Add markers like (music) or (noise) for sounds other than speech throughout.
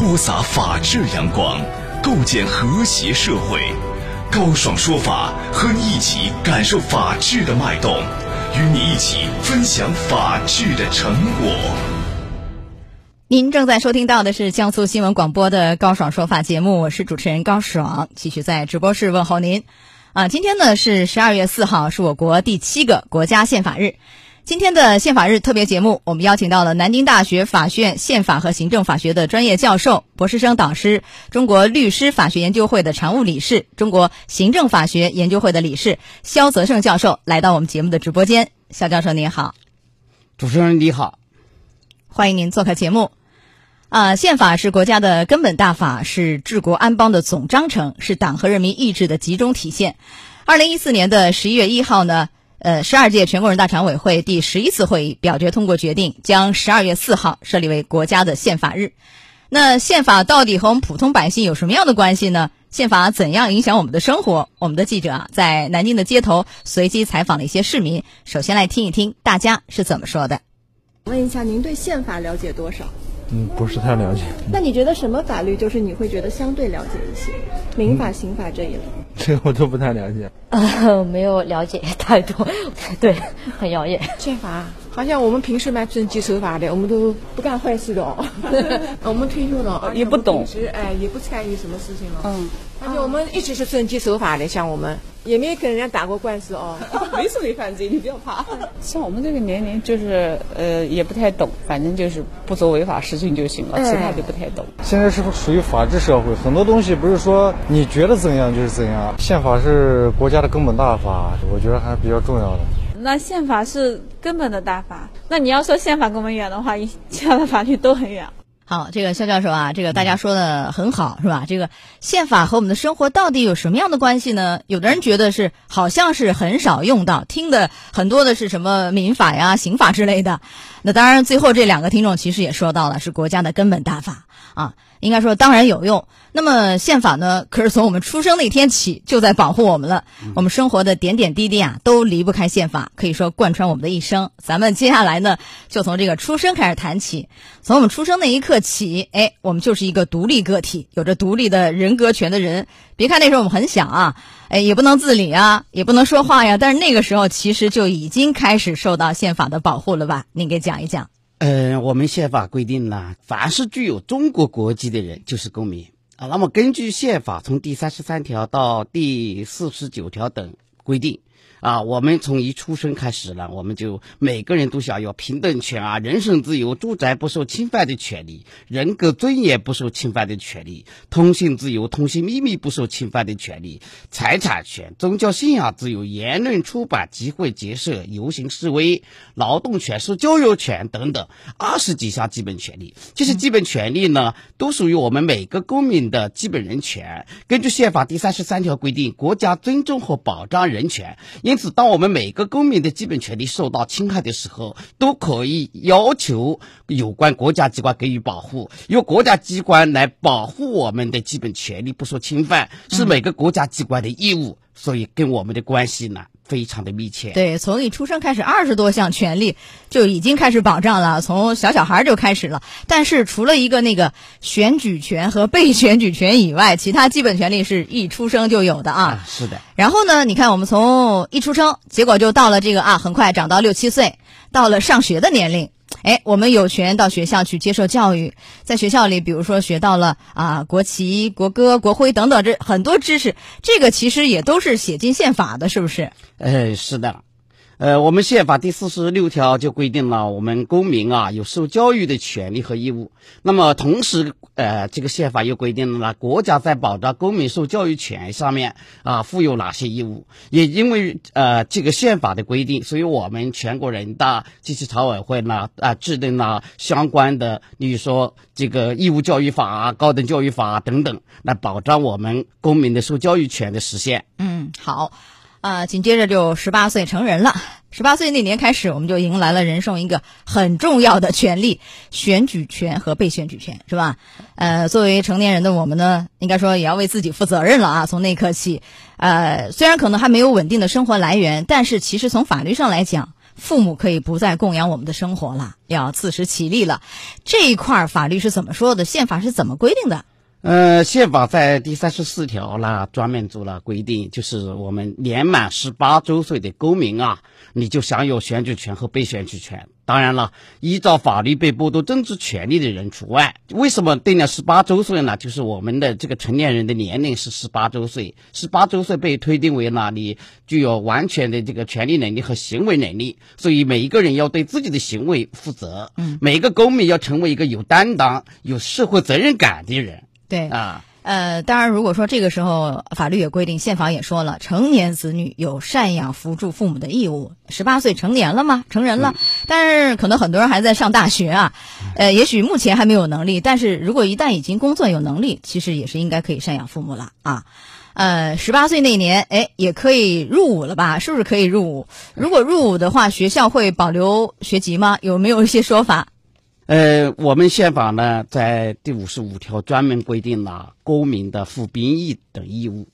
播撒法治阳光，构建和谐社会。高爽说法和你一起感受法治的脉动，与你一起分享法治的成果。您正在收听到的是江苏新闻广播的高爽说法节目，我是主持人高爽，继续在直播室问候您。啊，今天呢是十二月四号，是我国第七个国家宪法日。今天的宪法日特别节目，我们邀请到了南京大学法学院宪法和行政法学的专业教授、博士生导师，中国律师法学研究会的常务理事，中国行政法学研究会的理事肖泽胜教授来到我们节目的直播间。肖教授您好，主持人你好，欢迎您做客节目。啊，宪法是国家的根本大法，是治国安邦的总章程，是党和人民意志的集中体现。二零一四年的十一月一号呢？呃，十二届全国人大常委会第十一次会议表决通过决定，将十二月四号设立为国家的宪法日。那宪法到底和我们普通百姓有什么样的关系呢？宪法怎样影响我们的生活？我们的记者啊，在南京的街头随机采访了一些市民。首先来听一听大家是怎么说的。问一下，您对宪法了解多少？嗯，不是太了解。那你觉得什么法律就是你会觉得相对了解一些？民法、刑法这一类？这个我都不太了解。呃，(laughs) 没有了解太多，(laughs) 对，很遥远。(laughs) 宪法好像我们平时蛮遵纪守法的，我们都不干坏事的哦。(laughs) 我们退休了，(laughs) 也不懂，哎，也不参与什么事情了。嗯，而且我们一直是遵纪守法的，像我们。也没跟人家打过官司哦，(laughs) 没事没犯罪，你不要怕。像我们这个年龄，就是呃也不太懂，反正就是不做违法事情就行了，其他就不太懂。现在是属于法治社会，很多东西不是说你觉得怎样就是怎样。宪法是国家的根本大法，我觉得还是比较重要的。那宪法是根本的大法，那你要说宪法跟我们远的话，其他的法律都很远。好，这个肖教授啊，这个大家说的很好，是吧？这个宪法和我们的生活到底有什么样的关系呢？有的人觉得是，好像是很少用到，听的很多的是什么民法呀、刑法之类的。那当然，最后这两个听众其实也说到了，是国家的根本大法啊。应该说，当然有用。那么宪法呢？可是从我们出生那天起就在保护我们了。我们生活的点点滴滴啊，都离不开宪法，可以说贯穿我们的一生。咱们接下来呢，就从这个出生开始谈起。从我们出生那一刻起，哎，我们就是一个独立个体，有着独立的人格权的人。别看那时候我们很小啊，哎，也不能自理啊，也不能说话呀，但是那个时候其实就已经开始受到宪法的保护了吧？您给讲一讲。嗯，我们宪法规定呢，凡是具有中国国籍的人就是公民啊。那么根据宪法从第三十三条到第四十九条等规定。啊，我们从一出生开始呢，我们就每个人都享有平等权啊，人身自由、住宅不受侵犯的权利，人格尊严不受侵犯的权利，通信自由、通信秘密不受侵犯的权利，财产权、宗教信仰自由、言论、出版、集会、结社、游行示威、劳动权、受教育权等等二十几项基本权利。这些基本权利呢，都属于我们每个公民的基本人权。根据宪法第三十三条规定，国家尊重和保障人权。因此，当我们每个公民的基本权利受到侵害的时候，都可以要求有关国家机关给予保护，由国家机关来保护我们的基本权利不受侵犯，是每个国家机关的义务。所以，跟我们的关系呢？非常的密切，对，从一出生开始，二十多项权利就已经开始保障了，从小小孩就开始了。但是除了一个那个选举权和被选举权以外，其他基本权利是一出生就有的啊。是的。然后呢，你看我们从一出生，结果就到了这个啊，很快长到六七岁，到了上学的年龄。哎，我们有权到学校去接受教育，在学校里，比如说学到了啊，国旗、国歌、国徽等等这很多知识，这个其实也都是写进宪法的，是不是？哎，是的。呃，我们宪法第四十六条就规定了，我们公民啊有受教育的权利和义务。那么同时，呃，这个宪法又规定了国家在保障公民受教育权上面啊负有哪些义务。也因为呃这个宪法的规定，所以我们全国人大及其常委会呢啊制定了相关的，比如说这个义务教育法、高等教育法等等，来保障我们公民的受教育权的实现。嗯，好。啊，紧接着就十八岁成人了。十八岁那年开始，我们就迎来了人生一个很重要的权利——选举权和被选举权，是吧？呃，作为成年人的我们呢，应该说也要为自己负责任了啊。从那刻起，呃，虽然可能还没有稳定的生活来源，但是其实从法律上来讲，父母可以不再供养我们的生活了，要自食其力了。这一块法律是怎么说的？宪法是怎么规定的？呃，宪法在第三十四条呢，专门做了规定，就是我们年满十八周岁的公民啊，你就享有选举权和被选举权。当然了，依照法律被剥夺政治权利的人除外。为什么定了十八周岁呢？就是我们的这个成年人的年龄是十八周岁，十八周岁被推定为呢，你具有完全的这个权利能力和行为能力。所以每一个人要对自己的行为负责，嗯，每一个公民要成为一个有担当、有社会责任感的人。对啊，呃，当然，如果说这个时候法律也规定，宪法也说了，成年子女有赡养扶助父母的义务。十八岁成年了吗，成人了，但是可能很多人还在上大学啊，呃，也许目前还没有能力，但是如果一旦已经工作有能力，其实也是应该可以赡养父母了啊。呃，十八岁那年，哎，也可以入伍了吧？是不是可以入伍？如果入伍的话，学校会保留学籍吗？有没有一些说法？呃，我们宪法呢，在第五十五条专门规定了公民的服兵役等义务。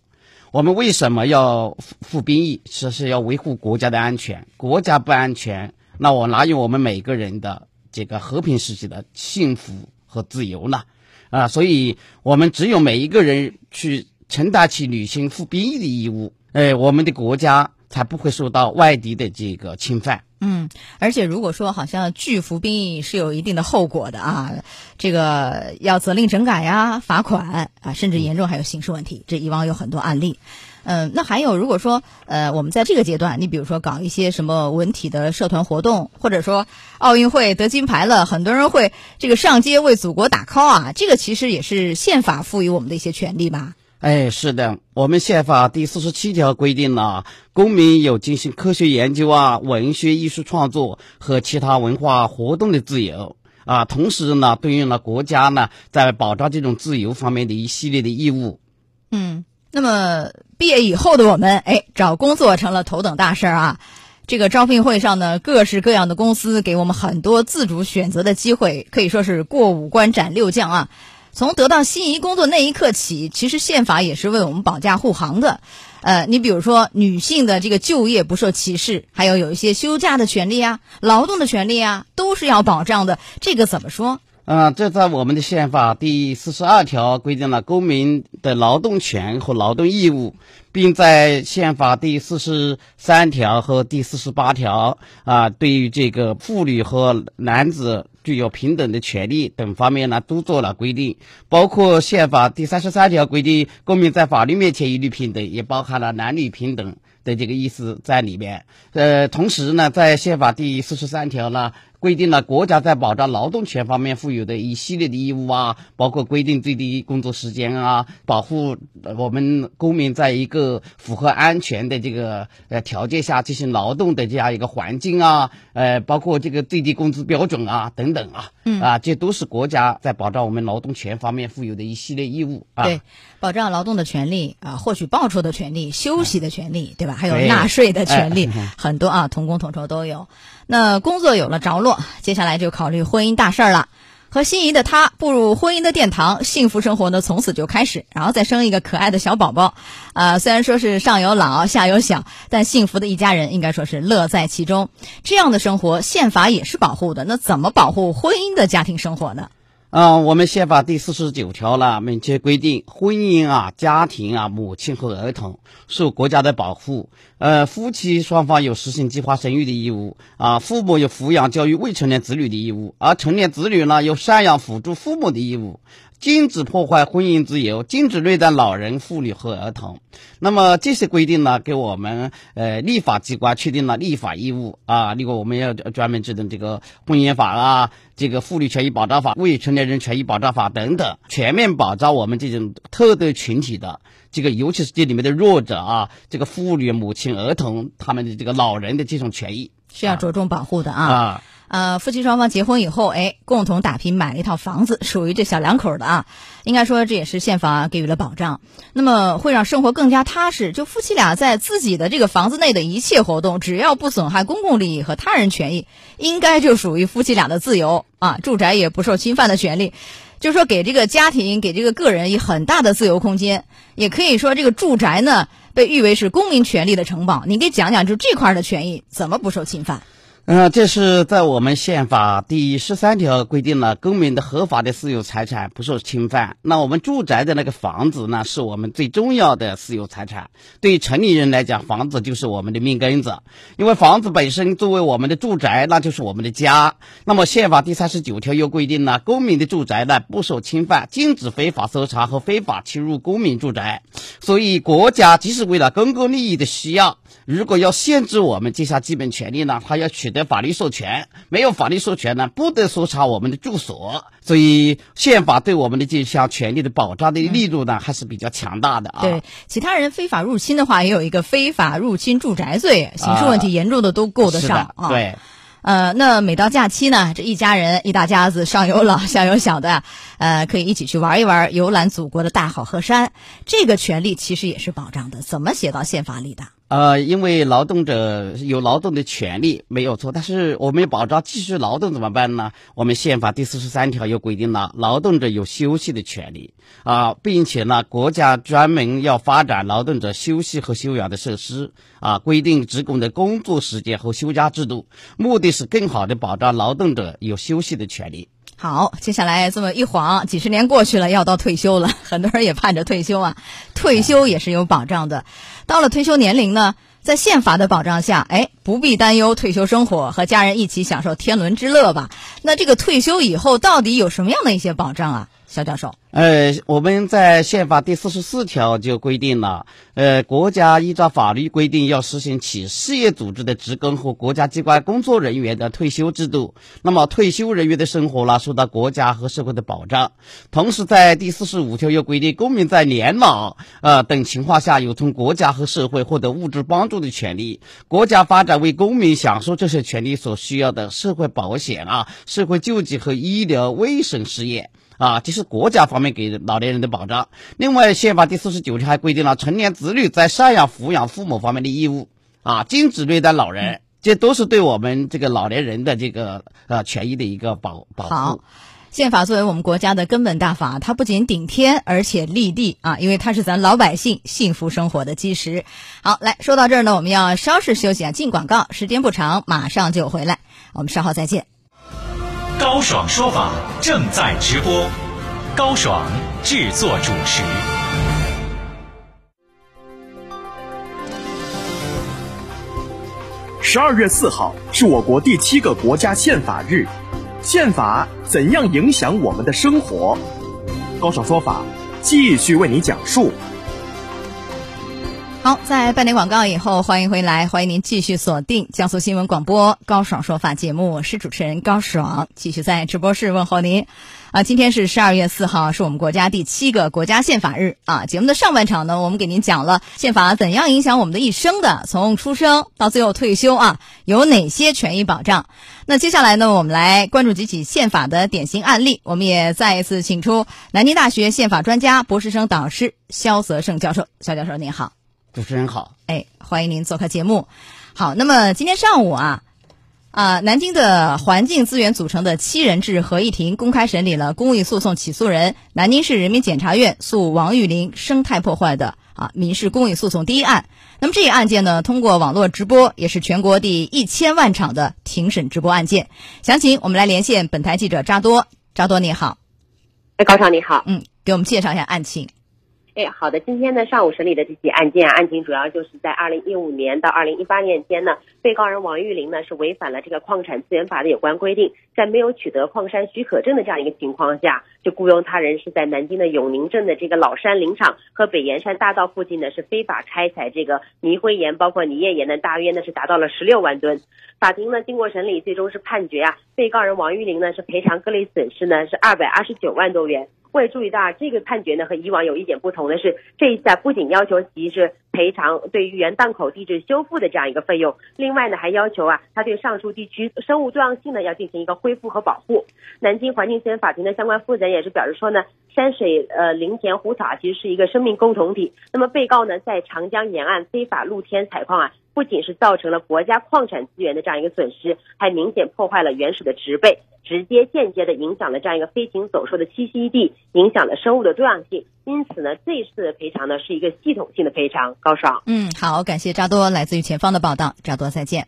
我们为什么要服服兵役？其实是要维护国家的安全。国家不安全，那我哪有我们每个人的这个和平时期的幸福和自由呢？啊，所以我们只有每一个人去承担起履行服兵役的义务，哎，我们的国家才不会受到外敌的这个侵犯。嗯，而且如果说好像拒服兵役是有一定的后果的啊，这个要责令整改呀、罚款啊，甚至严重还有刑事问题。这以往有很多案例。嗯，那还有如果说呃，我们在这个阶段，你比如说搞一些什么文体的社团活动，或者说奥运会得金牌了，很多人会这个上街为祖国打 call 啊，这个其实也是宪法赋予我们的一些权利吧。哎，是的，我们宪法第四十七条规定了，公民有进行科学研究啊、文学艺术创作和其他文化活动的自由啊，同时呢，对应了国家呢在保障这种自由方面的一系列的义务。嗯，那么毕业以后的我们，哎，找工作成了头等大事儿啊。这个招聘会上呢，各式各样的公司给我们很多自主选择的机会，可以说是过五关斩六将啊。从得到心仪工作那一刻起，其实宪法也是为我们保驾护航的。呃，你比如说女性的这个就业不受歧视，还有有一些休假的权利啊、劳动的权利啊，都是要保障的。这个怎么说？嗯，这在我们的宪法第四十二条规定了公民的劳动权和劳动义务，并在宪法第四十三条和第四十八条啊，对于这个妇女和男子。具有平等的权利等方面呢，都做了规定，包括宪法第三十三条规定公民在法律面前一律平等，也包含了男女平等的这个意思在里面。呃，同时呢，在宪法第四十三条呢。规定了国家在保障劳动权方面负有的一系列的义务啊，包括规定最低工作时间啊，保护我们公民在一个符合安全的这个呃条件下进行劳动的这样一个环境啊，呃，包括这个最低工资标准啊等等啊，嗯啊，这都是国家在保障我们劳动权方面负有的一系列义务啊。对，保障劳动的权利啊，获取报酬的权利，休息的权利，对吧？还有纳税的权利，很多啊，同工同酬都有。那工作有了着落，接下来就考虑婚姻大事儿了。和心仪的他步入婚姻的殿堂，幸福生活呢从此就开始，然后再生一个可爱的小宝宝。啊，虽然说是上有老下有小，但幸福的一家人应该说是乐在其中。这样的生活，宪法也是保护的。那怎么保护婚姻的家庭生活呢？啊，我们宪法第四十九条呢，明确规定，婚姻啊、家庭啊、母亲和儿童受国家的保护。呃，夫妻双方有实行计划生育的义务啊，父母有抚养教育未成年子女的义务，而成年子女呢有赡养辅助父母的义务。禁止破坏婚姻自由，禁止虐待老人、妇女和儿童。那么这些规定呢，给我们呃立法机关确定了立法义务啊。例如，我们要专门制定这个婚姻法啊，这个妇女权益保障法、未成年人权益保障法等等，全面保障我们这种特定群体的这个，尤其是这里面的弱者啊，这个妇女、母亲、儿童他们的这个老人的这种权益是要着重保护的啊。啊。呃，夫妻双方结婚以后，哎，共同打拼买了一套房子，属于这小两口的啊。应该说，这也是宪法给予了保障。那么会让生活更加踏实。就夫妻俩在自己的这个房子内的一切活动，只要不损害公共利益和他人权益，应该就属于夫妻俩的自由啊。住宅也不受侵犯的权利，就是说给这个家庭、给这个个人以很大的自由空间。也可以说，这个住宅呢，被誉为是公民权利的城堡。你给讲讲，就这块的权益怎么不受侵犯？嗯，这是在我们宪法第十三条规定了，公民的合法的私有财产不受侵犯。那我们住宅的那个房子呢，是我们最重要的私有财产。对于城里人来讲，房子就是我们的命根子，因为房子本身作为我们的住宅，那就是我们的家。那么宪法第三十九条又规定了，公民的住宅呢不受侵犯，禁止非法搜查和非法侵入公民住宅。所以国家即使为了公共利益的需要，如果要限制我们这项基本权利呢，他要取得法律授权。没有法律授权呢，不得搜查我们的住所。所以宪法对我们的这项权利的保障的力度呢，还是比较强大的啊。对，其他人非法入侵的话，也有一个非法入侵住宅罪，刑事问题严重的都够得上啊。对。呃，那每到假期呢，这一家人一大家子，(laughs) 上有老下有小的，呃，可以一起去玩一玩，游览祖国的大好河山。这个权利其实也是保障的，怎么写到宪法里的？呃，因为劳动者有劳动的权利没有错，但是我们保障继续劳动怎么办呢？我们宪法第四十三条又规定了劳动者有休息的权利啊，并且呢，国家专门要发展劳动者休息和休养的设施啊，规定职工的工作时间和休假制度，目的是更好的保障劳动者有休息的权利。好，接下来这么一晃，几十年过去了，要到退休了，(laughs) 很多人也盼着退休啊。退休也是有保障的，到了退休年龄呢，在宪法的保障下，哎，不必担忧退休生活，和家人一起享受天伦之乐吧。那这个退休以后到底有什么样的一些保障啊？肖教授，呃，我们在宪法第四十四条就规定了，呃，国家依照法律规定要实行企事业组织的职工和国家机关工作人员的退休制度。那么，退休人员的生活呢，受到国家和社会的保障。同时，在第四十五条又规定，公民在年老呃等情况下，有从国家和社会获得物质帮助的权利。国家发展为公民享受这些权利所需要的社会保险啊、社会救济和医疗卫生事业。啊，这是国家方面给老年人的保障。另外，宪法第四十九条还规定了成年子女在赡养、抚养父母方面的义务，啊，禁止虐待老人，这都是对我们这个老年人的这个呃权益的一个保保护。好，宪法作为我们国家的根本大法，它不仅顶天，而且立地啊，因为它是咱老百姓幸福生活的基石。好，来说到这儿呢，我们要稍事休息啊，进广告，时间不长，马上就回来，我们稍后再见。高爽说法正在直播，高爽制作主持。十二月四号是我国第七个国家宪法日，宪法怎样影响我们的生活？高爽说法继续为你讲述。好，在半点广告以后，欢迎回来，欢迎您继续锁定江苏新闻广播高爽说法节目，我是主持人高爽，继续在直播室问候您。啊，今天是十二月四号，是我们国家第七个国家宪法日啊。节目的上半场呢，我们给您讲了宪法怎样影响我们的一生的，从出生到最后退休啊，有哪些权益保障。那接下来呢，我们来关注几起宪法的典型案例。我们也再一次请出南京大学宪法专家、博士生导师肖泽胜教授。肖教授您好。主持人好，哎，欢迎您做客节目。好，那么今天上午啊，啊，南京的环境资源组成的七人制合议庭公开审理了公益诉讼起诉人南京市人民检察院诉王玉林生态破坏的啊民事公益诉讼第一案。那么这一案件呢，通过网络直播，也是全国第一千万场的庭审直播案件。详情我们来连线本台记者扎多，扎多你好，哎，高超你好，嗯，给我们介绍一下案情。哎，好的。今天呢，上午审理的这起案件，案情主要就是在二零一五年到二零一八年间呢，被告人王玉林呢是违反了这个矿产资源法的有关规定，在没有取得矿山许可证的这样一个情况下，就雇佣他人是在南京的永宁镇的这个老山林场和北岩山大道附近呢是非法开采这个泥灰岩，包括泥页岩呢，大约呢是达到了十六万吨。法庭呢经过审理，最终是判决啊，被告人王玉林呢是赔偿各类损失呢是二百二十九万多元。我也注意到，这个判决呢和以往有一点不同的是，这一次不仅要求其是赔偿对于原档口地质修复的这样一个费用，另外呢还要求啊他对上述地区生物多样性呢要进行一个恢复和保护。南京环境资源法庭的相关负责人也是表示说呢，山水呃林田湖草其实是一个生命共同体。那么被告呢在长江沿岸非法露天采矿啊，不仅是造成了国家矿产资源的这样一个损失，还明显破坏了原始的植被。直接、间接的影响了这样一个飞禽走兽的栖息地，影响了生物的多样性。因此呢，这次的赔偿呢是一个系统性的赔偿。高爽，嗯，好，感谢扎多来自于前方的报道，扎多再见。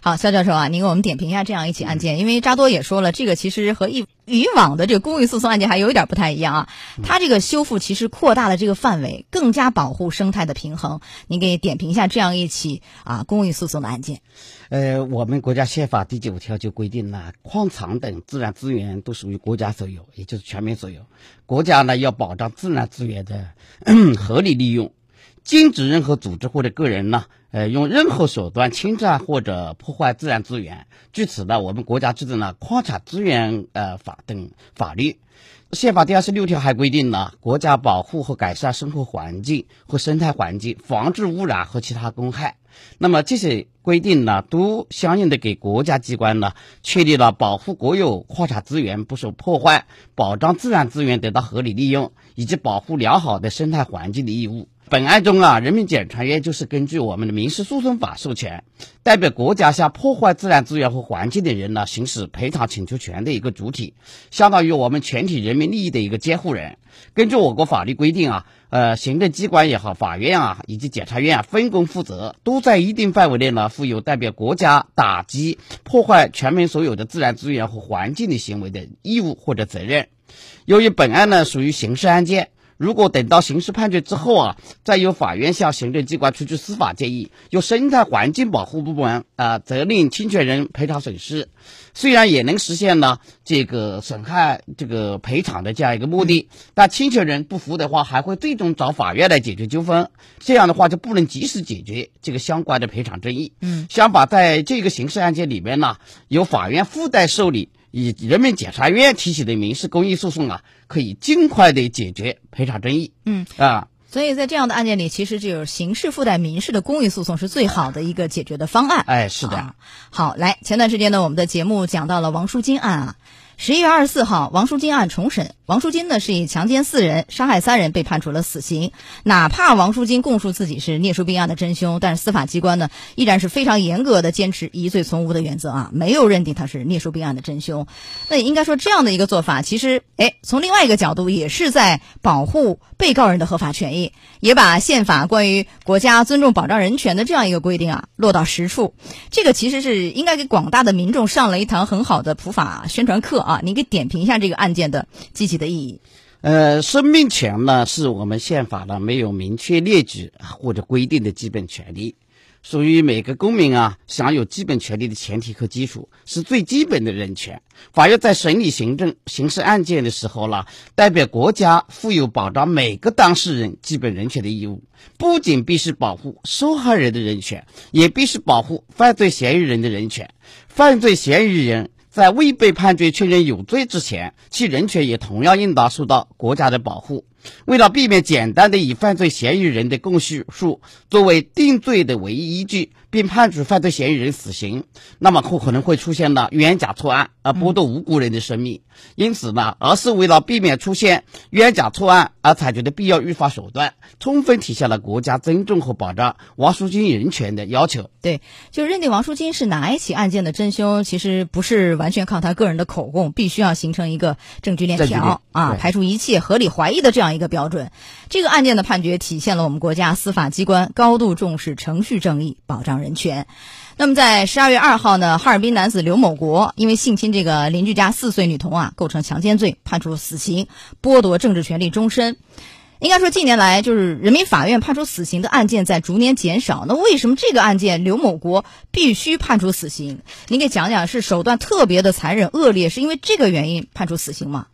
好，肖教授啊，您给我们点评一下这样一起案件，因为扎多也说了，这个其实和以以往的这个公益诉讼案件还有一点不太一样啊。它这个修复其实扩大了这个范围，更加保护生态的平衡。您给点评一下这样一起啊公益诉讼的案件。呃，我们国家宪法第九条就规定了，矿场等自然资源都属于国家所有，也就是全民所有。国家呢要保障自然资源的 (clears throat) 合理利用，禁止任何组织或者个人呢，呃，用任何手段侵占或者破坏自然资源。据此呢，我们国家制定了《矿产资源呃法》等法律。宪法第二十六条还规定了国家保护和改善生活环境和生态环境，防治污染和其他公害。那么这些规定呢，都相应的给国家机关呢，确立了保护国有矿产资源不受破坏、保障自然资源得到合理利用以及保护良好的生态环境的义务。本案中啊，人民检察院就是根据我们的民事诉讼法授权，代表国家向破坏自然资源和环境的人呢，行使赔偿请求权的一个主体，相当于我们全体人民利益的一个监护人。根据我国法律规定啊，呃，行政机关也好，法院啊，以及检察院啊，分工负责，都在一定范围内呢，负有代表国家打击破坏全民所有的自然资源和环境的行为的义务或者责任。由于本案呢属于刑事案件。如果等到刑事判决之后啊，再由法院向行政机关出具司法建议，由生态环境保护部门啊责令侵权人赔偿损失，虽然也能实现呢这个损害这个赔偿的这样一个目的，但侵权人不服的话，还会最终找法院来解决纠纷，这样的话就不能及时解决这个相关的赔偿争议。嗯，相反，在这个刑事案件里面呢，由法院附带受理。以人民检察院提起的民事公益诉讼啊，可以尽快的解决赔偿争议。嗯啊，所以在这样的案件里，其实就有刑事附带民事的公益诉讼是最好的一个解决的方案。哎，是的。啊、好，来，前段时间呢，我们的节目讲到了王淑金案啊。十一月二十四号，王淑金案重审。王淑金呢是以强奸四人、杀害三人被判处了死刑。哪怕王淑金供述自己是聂树斌案的真凶，但是司法机关呢依然是非常严格的坚持疑罪从无的原则啊，没有认定他是聂树斌案的真凶。那应该说这样的一个做法，其实哎，从另外一个角度也是在保护被告人的合法权益，也把宪法关于国家尊重保障人权的这样一个规定啊落到实处。这个其实是应该给广大的民众上了一堂很好的普法宣传课啊。您给点评一下这个案件的积极的意义。呃，生命权呢是我们宪法呢没有明确列举或者规定的基本权利，属于每个公民啊享有基本权利的前提和基础，是最基本的人权。法院在审理行政刑事案件的时候呢，代表国家负有保障每个当事人基本人权的义务，不仅必须保护受害人的人权，也必须保护犯罪嫌疑人的人权。犯罪嫌疑人。在未被判决确认有罪之前，其人权也同样应当受到国家的保护。为了避免简单的以犯罪嫌疑人的供述数作为定罪的唯一依据，并判处犯罪嫌疑人死刑，那么可可能会出现了冤假错案，而剥夺无辜人的生命。因此呢，而是为了避免出现冤假错案而采取的必要预防手段，充分体现了国家尊重和保障王淑金人权的要求。对，就认定王淑金是哪一起案件的真凶，其实不是完全靠他个人的口供，必须要形成一个证据链条啊，排除一切合理怀疑的这样一个标准。这个案件的判决体现了我们国家司法机关高度重视程序正义，保障人权。那么在十二月二号呢，哈尔滨男子刘某国因为性侵这个邻居家四岁女童啊，构成强奸罪，判处死刑，剥夺政治权利终身。应该说，近年来就是人民法院判处死刑的案件在逐年减少。那为什么这个案件刘某国必须判处死刑？您给讲讲，是手段特别的残忍恶劣，是因为这个原因判处死刑吗？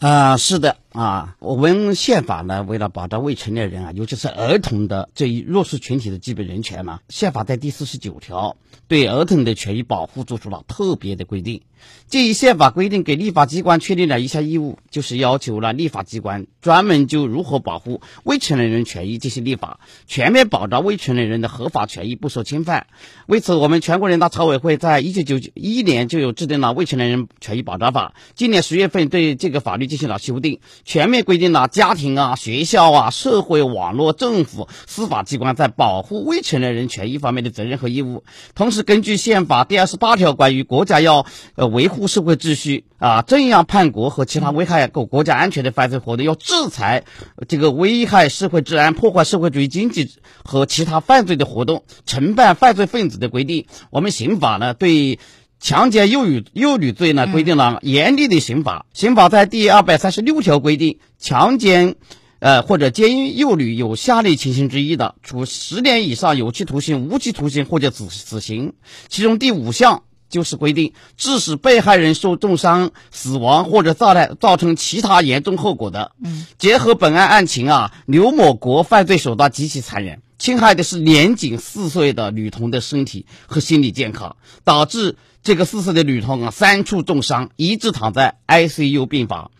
啊，是的啊，我们宪法呢，为了保障未成年人啊，尤其是儿童的这一弱势群体的基本人权呢，宪法在第四十九条对儿童的权益保护做出了特别的规定。这一宪法规定给立法机关确定了一项义务，就是要求了立法机关专门就如何保护未成年人权益进行立法，全面保障未成年人的合法权益不受侵犯。为此，我们全国人大常委会在一九九一年就有制定了《未成年人权益保障法》，今年十月份对这个法律进行了修订，全面规定了家庭啊、学校啊、社会、网络、政府、司法机关在保护未成年人权益方面的责任和义务。同时，根据宪法第二十八条关于国家要呃维护社会秩序啊、镇压叛国和其他危害国国家安全的犯罪活动，要制裁这个危害社会治安、破坏社会主义经济和其他犯罪的活动、承办犯罪分子的规定。我们刑法呢对。强奸幼女幼女罪呢，规定了严厉的刑法。刑法在第二百三十六条规定，强奸，呃或者奸淫幼女有下列情形之一的，处十年以上有期徒刑、无期徒刑或者死死刑。其中第五项就是规定，致使被害人受重伤、死亡或者造成造成其他严重后果的。嗯，结合本案案情啊，刘某国犯罪手段极其残忍，侵害的是年仅四岁的女童的身体和心理健康，导致。这个四岁的女童啊，三处重伤，一直躺在 ICU 病房。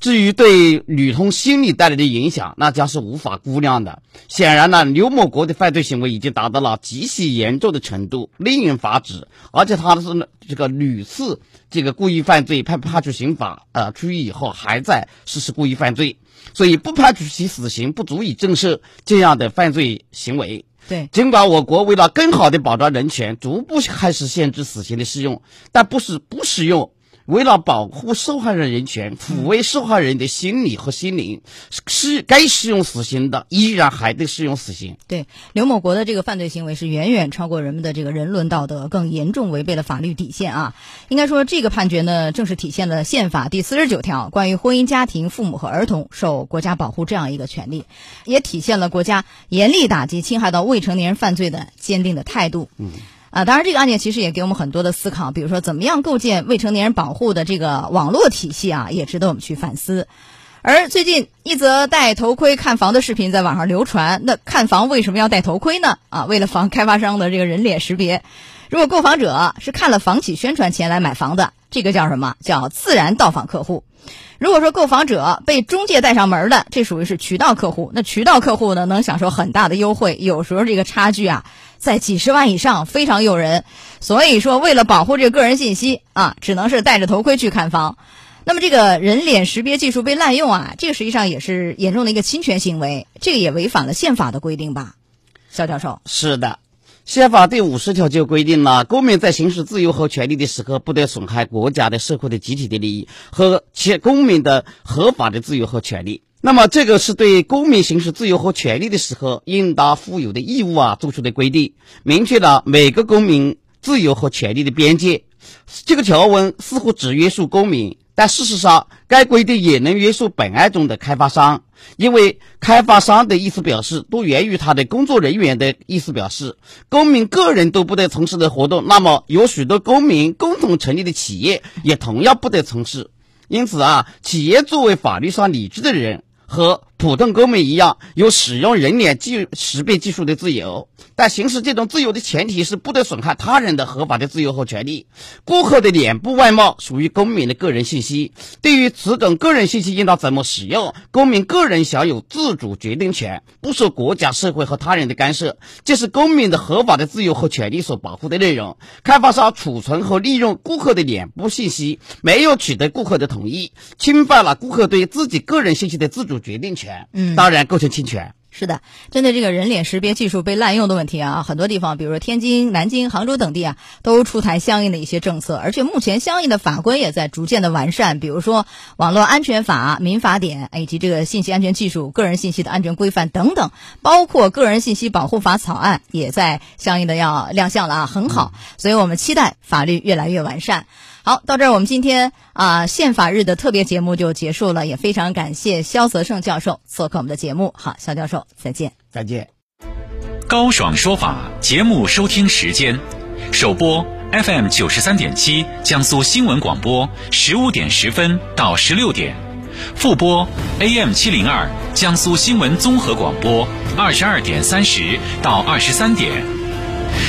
至于对女童心理带来的影响，那将是无法估量的。显然呢，刘某国的犯罪行为已经达到了极其严重的程度，令人发指。而且他是这个屡次这个故意犯罪，判判处刑法呃出狱以后还在实施故意犯罪，所以不判处其死刑不足以震慑这样的犯罪行为。对，尽管我国为了更好的保障人权，逐步开始限制死刑的适用，但不是不适用。为了保护受害人人权，抚慰受害人的心理和心灵，是该适用死刑的，依然还得适用死刑。对刘某国的这个犯罪行为是远远超过人们的这个人伦道德，更严重违背了法律底线啊！应该说，这个判决呢，正是体现了宪法第四十九条关于婚姻家庭、父母和儿童受国家保护这样一个权利，也体现了国家严厉打击侵害到未成年人犯罪的坚定的态度。嗯。啊，当然，这个案件其实也给我们很多的思考，比如说怎么样构建未成年人保护的这个网络体系啊，也值得我们去反思。而最近一则戴头盔看房的视频在网上流传，那看房为什么要戴头盔呢？啊，为了防开发商的这个人脸识别。如果购房者是看了房企宣传前来买房的，这个叫什么？叫自然到访客户。如果说购房者被中介带上门的，这属于是渠道客户。那渠道客户呢，能享受很大的优惠，有时候这个差距啊，在几十万以上，非常诱人。所以说，为了保护这个个人信息啊，只能是戴着头盔去看房。那么，这个人脸识别技术被滥用啊，这个实际上也是严重的一个侵权行为，这个也违反了宪法的规定吧？肖教授，是的。宪法第五十条就规定了，公民在行使自由和权利的时候，不得损害国家的、社会的集体的利益和其公民的合法的自由和权利。那么，这个是对公民行使自由和权利的时候应当负有的义务啊做出的规定，明确了每个公民自由和权利的边界。这个条文似乎只约束公民。但事实上，该规定也能约束本案中的开发商，因为开发商的意思表示都源于他的工作人员的意思表示。公民个人都不得从事的活动，那么有许多公民共同成立的企业也同样不得从事。因此啊，企业作为法律上理智的人。和普通公民一样，有使用人脸技识别技术的自由，但行使这种自由的前提是不得损害他人的合法的自由和权利。顾客的脸部外貌属于公民的个人信息，对于此种个人信息应当怎么使用，公民个人享有自主决定权，不受国家、社会和他人的干涉，这是公民的合法的自由和权利所保护的内容。开发商储存和利用顾客的脸部信息，没有取得顾客的同意，侵犯了顾客对自己个人信息的自主。决定权，嗯，当然构成侵权。是的，针对这个人脸识别技术被滥用的问题啊，很多地方，比如说天津、南京、杭州等地啊，都出台相应的一些政策，而且目前相应的法规也在逐渐的完善，比如说《网络安全法》《民法典》以及这个信息安全技术、个人信息的安全规范等等，包括《个人信息保护法》草案也在相应的要亮相了啊，很好，所以我们期待法律越来越完善。好，到这儿我们今天啊宪法日的特别节目就结束了，也非常感谢肖泽胜教授做客我们的节目。好，肖教授再见，再见。高爽说法节目收听时间：首播 FM 九十三点七江苏新闻广播十五点十分到十六点，复播 AM 七零二江苏新闻综合广播二十二点三十到二十三点。